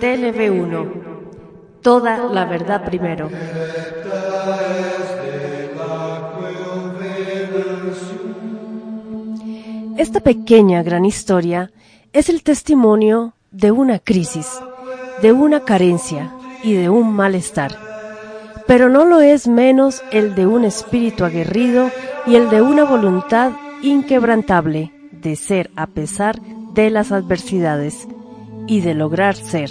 TLV1 Toda la verdad primero. Esta pequeña gran historia es el testimonio de una crisis, de una carencia y de un malestar. Pero no lo es menos el de un espíritu aguerrido y el de una voluntad inquebrantable de ser a pesar de las adversidades y de lograr ser.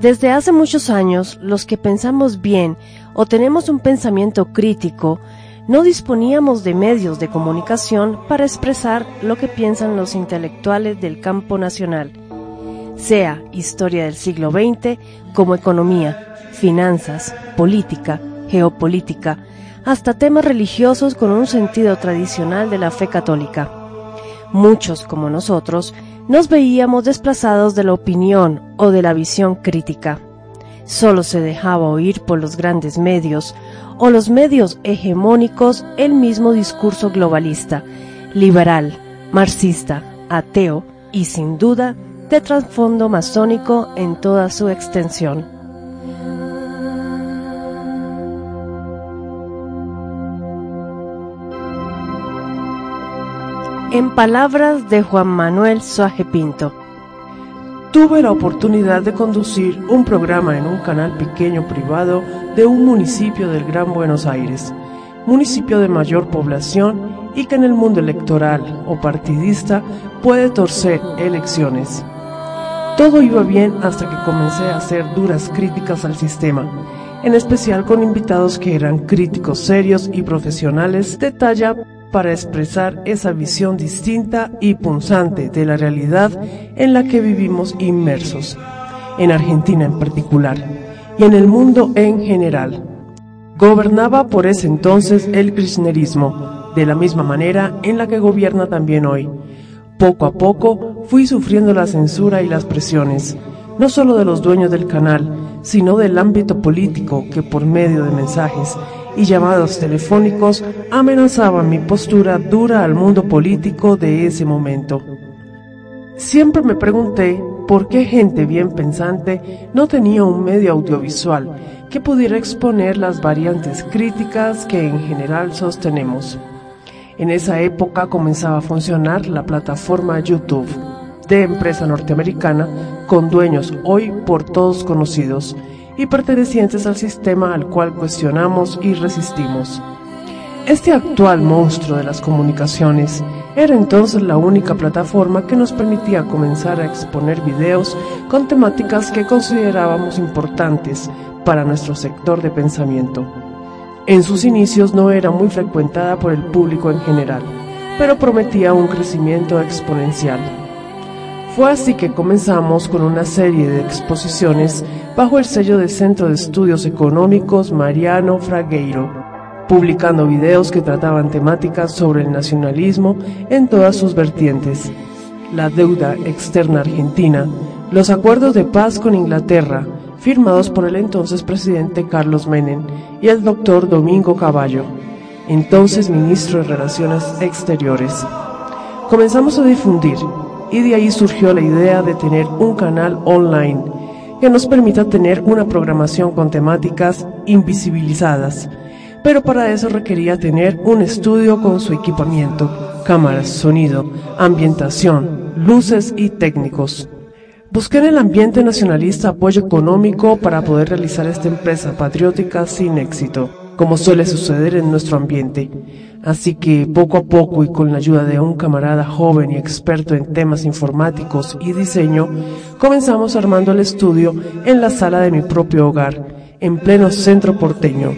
Desde hace muchos años, los que pensamos bien o tenemos un pensamiento crítico, no disponíamos de medios de comunicación para expresar lo que piensan los intelectuales del campo nacional, sea historia del siglo XX como economía, finanzas, política, geopolítica, hasta temas religiosos con un sentido tradicional de la fe católica. Muchos, como nosotros, nos veíamos desplazados de la opinión o de la visión crítica. Solo se dejaba oír por los grandes medios o los medios hegemónicos el mismo discurso globalista, liberal, marxista, ateo y sin duda de trasfondo masónico en toda su extensión. En palabras de Juan Manuel Suaje Pinto. Tuve la oportunidad de conducir un programa en un canal pequeño privado de un municipio del Gran Buenos Aires, municipio de mayor población y que en el mundo electoral o partidista puede torcer elecciones. Todo iba bien hasta que comencé a hacer duras críticas al sistema, en especial con invitados que eran críticos serios y profesionales de talla para expresar esa visión distinta y punzante de la realidad en la que vivimos inmersos, en Argentina en particular, y en el mundo en general. Gobernaba por ese entonces el kirchnerismo, de la misma manera en la que gobierna también hoy. Poco a poco fui sufriendo la censura y las presiones, no solo de los dueños del canal, sino del ámbito político que por medio de mensajes y llamados telefónicos amenazaban mi postura dura al mundo político de ese momento. Siempre me pregunté por qué gente bien pensante no tenía un medio audiovisual que pudiera exponer las variantes críticas que en general sostenemos. En esa época comenzaba a funcionar la plataforma YouTube, de empresa norteamericana, con dueños hoy por todos conocidos, y pertenecientes al sistema al cual cuestionamos y resistimos. Este actual monstruo de las comunicaciones era entonces la única plataforma que nos permitía comenzar a exponer videos con temáticas que considerábamos importantes para nuestro sector de pensamiento. En sus inicios no era muy frecuentada por el público en general, pero prometía un crecimiento exponencial. Fue así que comenzamos con una serie de exposiciones bajo el sello del Centro de Estudios Económicos Mariano Fragueiro, publicando videos que trataban temáticas sobre el nacionalismo en todas sus vertientes, la deuda externa argentina, los acuerdos de paz con Inglaterra, firmados por el entonces presidente Carlos Menem y el doctor Domingo Caballo, entonces ministro de Relaciones Exteriores. Comenzamos a difundir y de ahí surgió la idea de tener un canal online que nos permita tener una programación con temáticas invisibilizadas, pero para eso requería tener un estudio con su equipamiento, cámaras, sonido, ambientación, luces y técnicos. Busqué en el ambiente nacionalista apoyo económico para poder realizar esta empresa patriótica sin éxito, como suele suceder en nuestro ambiente. Así que poco a poco y con la ayuda de un camarada joven y experto en temas informáticos y diseño, comenzamos armando el estudio en la sala de mi propio hogar, en pleno centro porteño.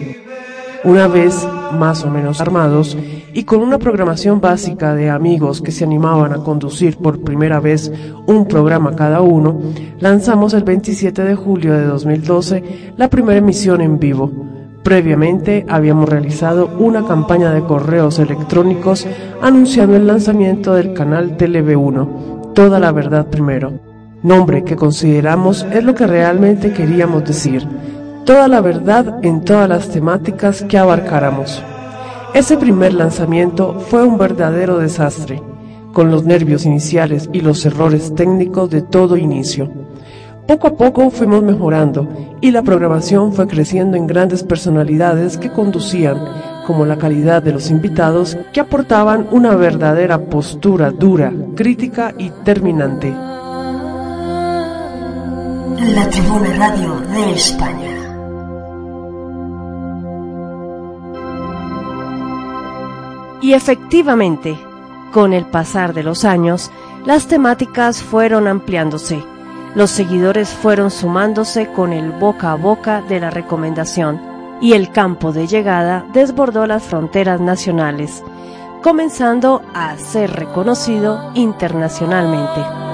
Una vez más o menos armados y con una programación básica de amigos que se animaban a conducir por primera vez un programa cada uno, lanzamos el 27 de julio de 2012 la primera emisión en vivo Previamente habíamos realizado una campaña de correos electrónicos anunciando el lanzamiento del canal TV1, Toda la Verdad Primero, nombre que consideramos es lo que realmente queríamos decir, toda la verdad en todas las temáticas que abarcáramos. Ese primer lanzamiento fue un verdadero desastre, con los nervios iniciales y los errores técnicos de todo inicio. Poco a poco fuimos mejorando y la programación fue creciendo en grandes personalidades que conducían, como la calidad de los invitados que aportaban una verdadera postura dura, crítica y terminante. La Tribuna Radio de España. Y efectivamente, con el pasar de los años, las temáticas fueron ampliándose los seguidores fueron sumándose con el boca a boca de la recomendación y el campo de llegada desbordó las fronteras nacionales, comenzando a ser reconocido internacionalmente.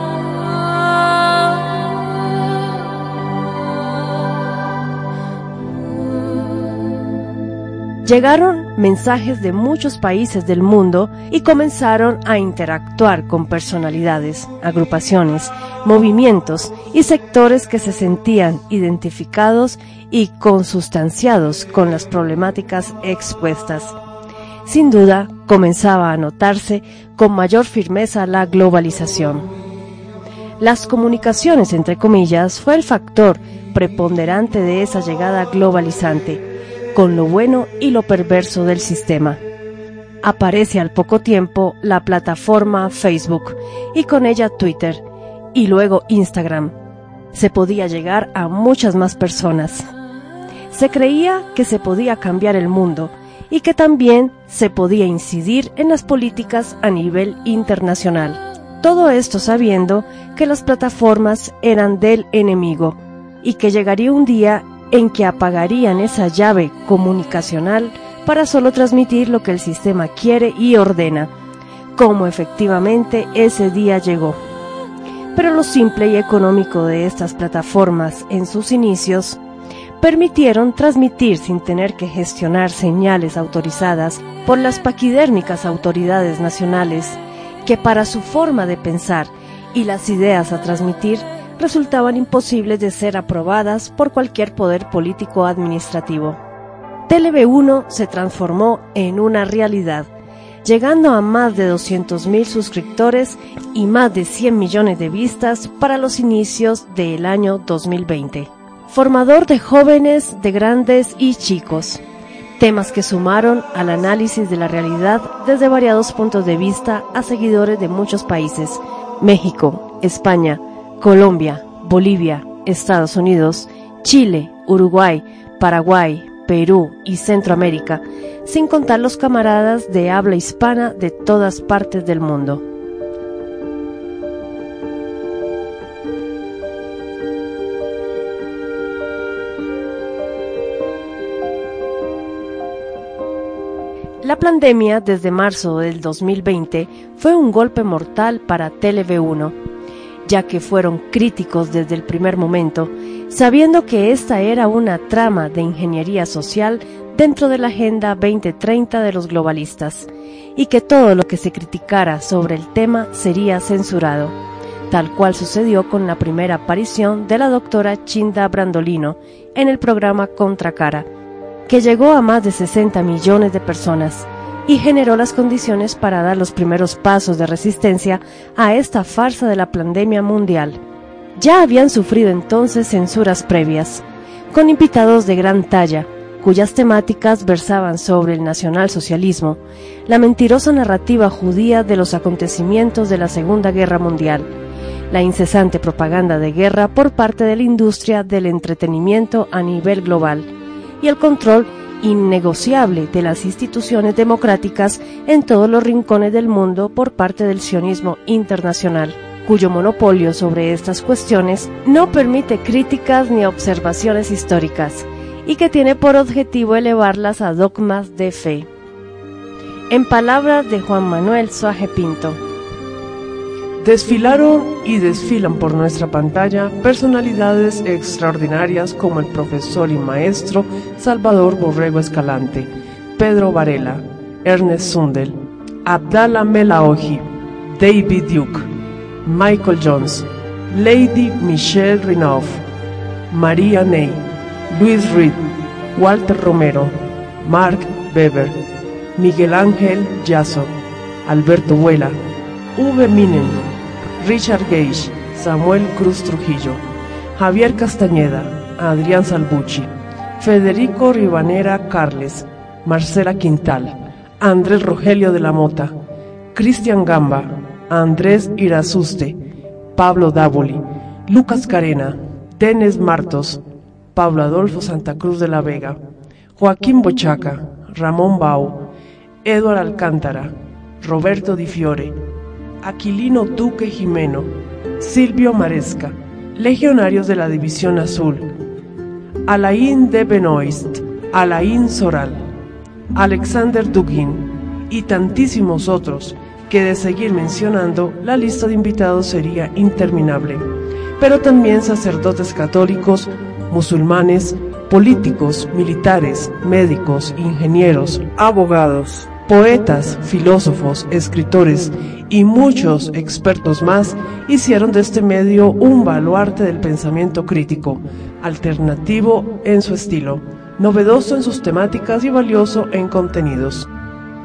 Llegaron mensajes de muchos países del mundo y comenzaron a interactuar con personalidades, agrupaciones, movimientos y sectores que se sentían identificados y consustanciados con las problemáticas expuestas. Sin duda, comenzaba a notarse con mayor firmeza la globalización. Las comunicaciones, entre comillas, fue el factor preponderante de esa llegada globalizante con lo bueno y lo perverso del sistema. Aparece al poco tiempo la plataforma Facebook y con ella Twitter y luego Instagram. Se podía llegar a muchas más personas. Se creía que se podía cambiar el mundo y que también se podía incidir en las políticas a nivel internacional. Todo esto sabiendo que las plataformas eran del enemigo y que llegaría un día en que apagarían esa llave comunicacional para solo transmitir lo que el sistema quiere y ordena, como efectivamente ese día llegó. Pero lo simple y económico de estas plataformas en sus inicios permitieron transmitir sin tener que gestionar señales autorizadas por las paquidérmicas autoridades nacionales, que para su forma de pensar y las ideas a transmitir resultaban imposibles de ser aprobadas por cualquier poder político administrativo. TLV1 se transformó en una realidad, llegando a más de 200.000 suscriptores y más de 100 millones de vistas para los inicios del año 2020. Formador de jóvenes, de grandes y chicos. Temas que sumaron al análisis de la realidad desde variados puntos de vista a seguidores de muchos países, México, España, Colombia, Bolivia, Estados Unidos, Chile, Uruguay, Paraguay, Perú y Centroamérica, sin contar los camaradas de habla hispana de todas partes del mundo. La pandemia desde marzo del 2020 fue un golpe mortal para TV1 ya que fueron críticos desde el primer momento, sabiendo que esta era una trama de ingeniería social dentro de la Agenda 2030 de los globalistas, y que todo lo que se criticara sobre el tema sería censurado, tal cual sucedió con la primera aparición de la doctora Chinda Brandolino en el programa Contracara, que llegó a más de 60 millones de personas y generó las condiciones para dar los primeros pasos de resistencia a esta farsa de la pandemia mundial. Ya habían sufrido entonces censuras previas, con invitados de gran talla, cuyas temáticas versaban sobre el nacionalsocialismo, la mentirosa narrativa judía de los acontecimientos de la Segunda Guerra Mundial, la incesante propaganda de guerra por parte de la industria del entretenimiento a nivel global y el control innegociable de las instituciones democráticas en todos los rincones del mundo por parte del sionismo internacional, cuyo monopolio sobre estas cuestiones no permite críticas ni observaciones históricas y que tiene por objetivo elevarlas a dogmas de fe. En palabras de Juan Manuel Suaje Pinto, Desfilaron y desfilan por nuestra pantalla personalidades extraordinarias como el profesor y maestro Salvador Borrego Escalante, Pedro Varela, Ernest Sundel, Abdallah Melaoji, David Duke, Michael Jones, Lady Michelle Rinoff, María Ney, Luis Reed, Walter Romero, Mark Weber, Miguel Ángel Yasso, Alberto Vuela, V. Minen, Richard Gage, Samuel Cruz Trujillo, Javier Castañeda, Adrián Salbucci, Federico Ribanera Carles, Marcela Quintal, Andrés Rogelio de la Mota, Cristian Gamba, Andrés Irasuste, Pablo Dávoli, Lucas Carena, Denis Martos, Pablo Adolfo Santa Cruz de la Vega, Joaquín Bochaca, Ramón Bau, Eduard Alcántara, Roberto Di Fiore, Aquilino Duque Jimeno, Silvio Maresca, legionarios de la División Azul, Alain de Benoist, Alain Soral, Alexander Dugin y tantísimos otros que de seguir mencionando la lista de invitados sería interminable, pero también sacerdotes católicos, musulmanes, políticos, militares, médicos, ingenieros, abogados, poetas, filósofos, escritores y muchos expertos más hicieron de este medio un baluarte del pensamiento crítico, alternativo en su estilo, novedoso en sus temáticas y valioso en contenidos.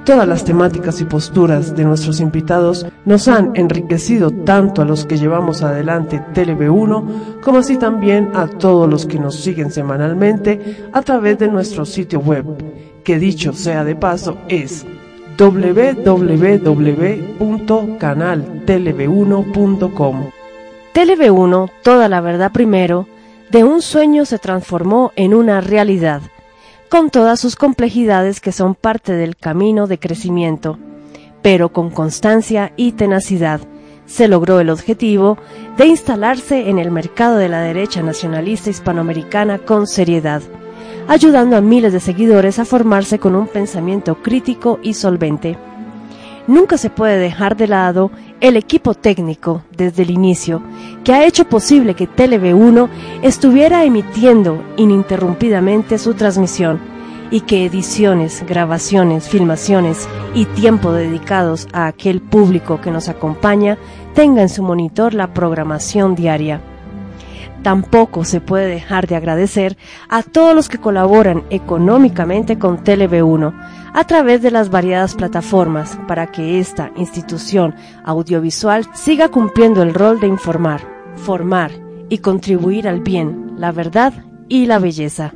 Todas las temáticas y posturas de nuestros invitados nos han enriquecido tanto a los que llevamos adelante TLB1 como así también a todos los que nos siguen semanalmente a través de nuestro sitio web, que dicho sea de paso es www.canaltelev1.com. TLB1, toda la verdad primero, de un sueño se transformó en una realidad con todas sus complejidades que son parte del camino de crecimiento, pero con constancia y tenacidad se logró el objetivo de instalarse en el mercado de la derecha nacionalista hispanoamericana con seriedad, ayudando a miles de seguidores a formarse con un pensamiento crítico y solvente. Nunca se puede dejar de lado el equipo técnico desde el inicio, que ha hecho posible que TLV1 estuviera emitiendo ininterrumpidamente su transmisión y que ediciones, grabaciones, filmaciones y tiempo dedicados a aquel público que nos acompaña tenga en su monitor la programación diaria. Tampoco se puede dejar de agradecer a todos los que colaboran económicamente con TLV1 a través de las variadas plataformas para que esta institución audiovisual siga cumpliendo el rol de informar, formar y contribuir al bien, la verdad y la belleza.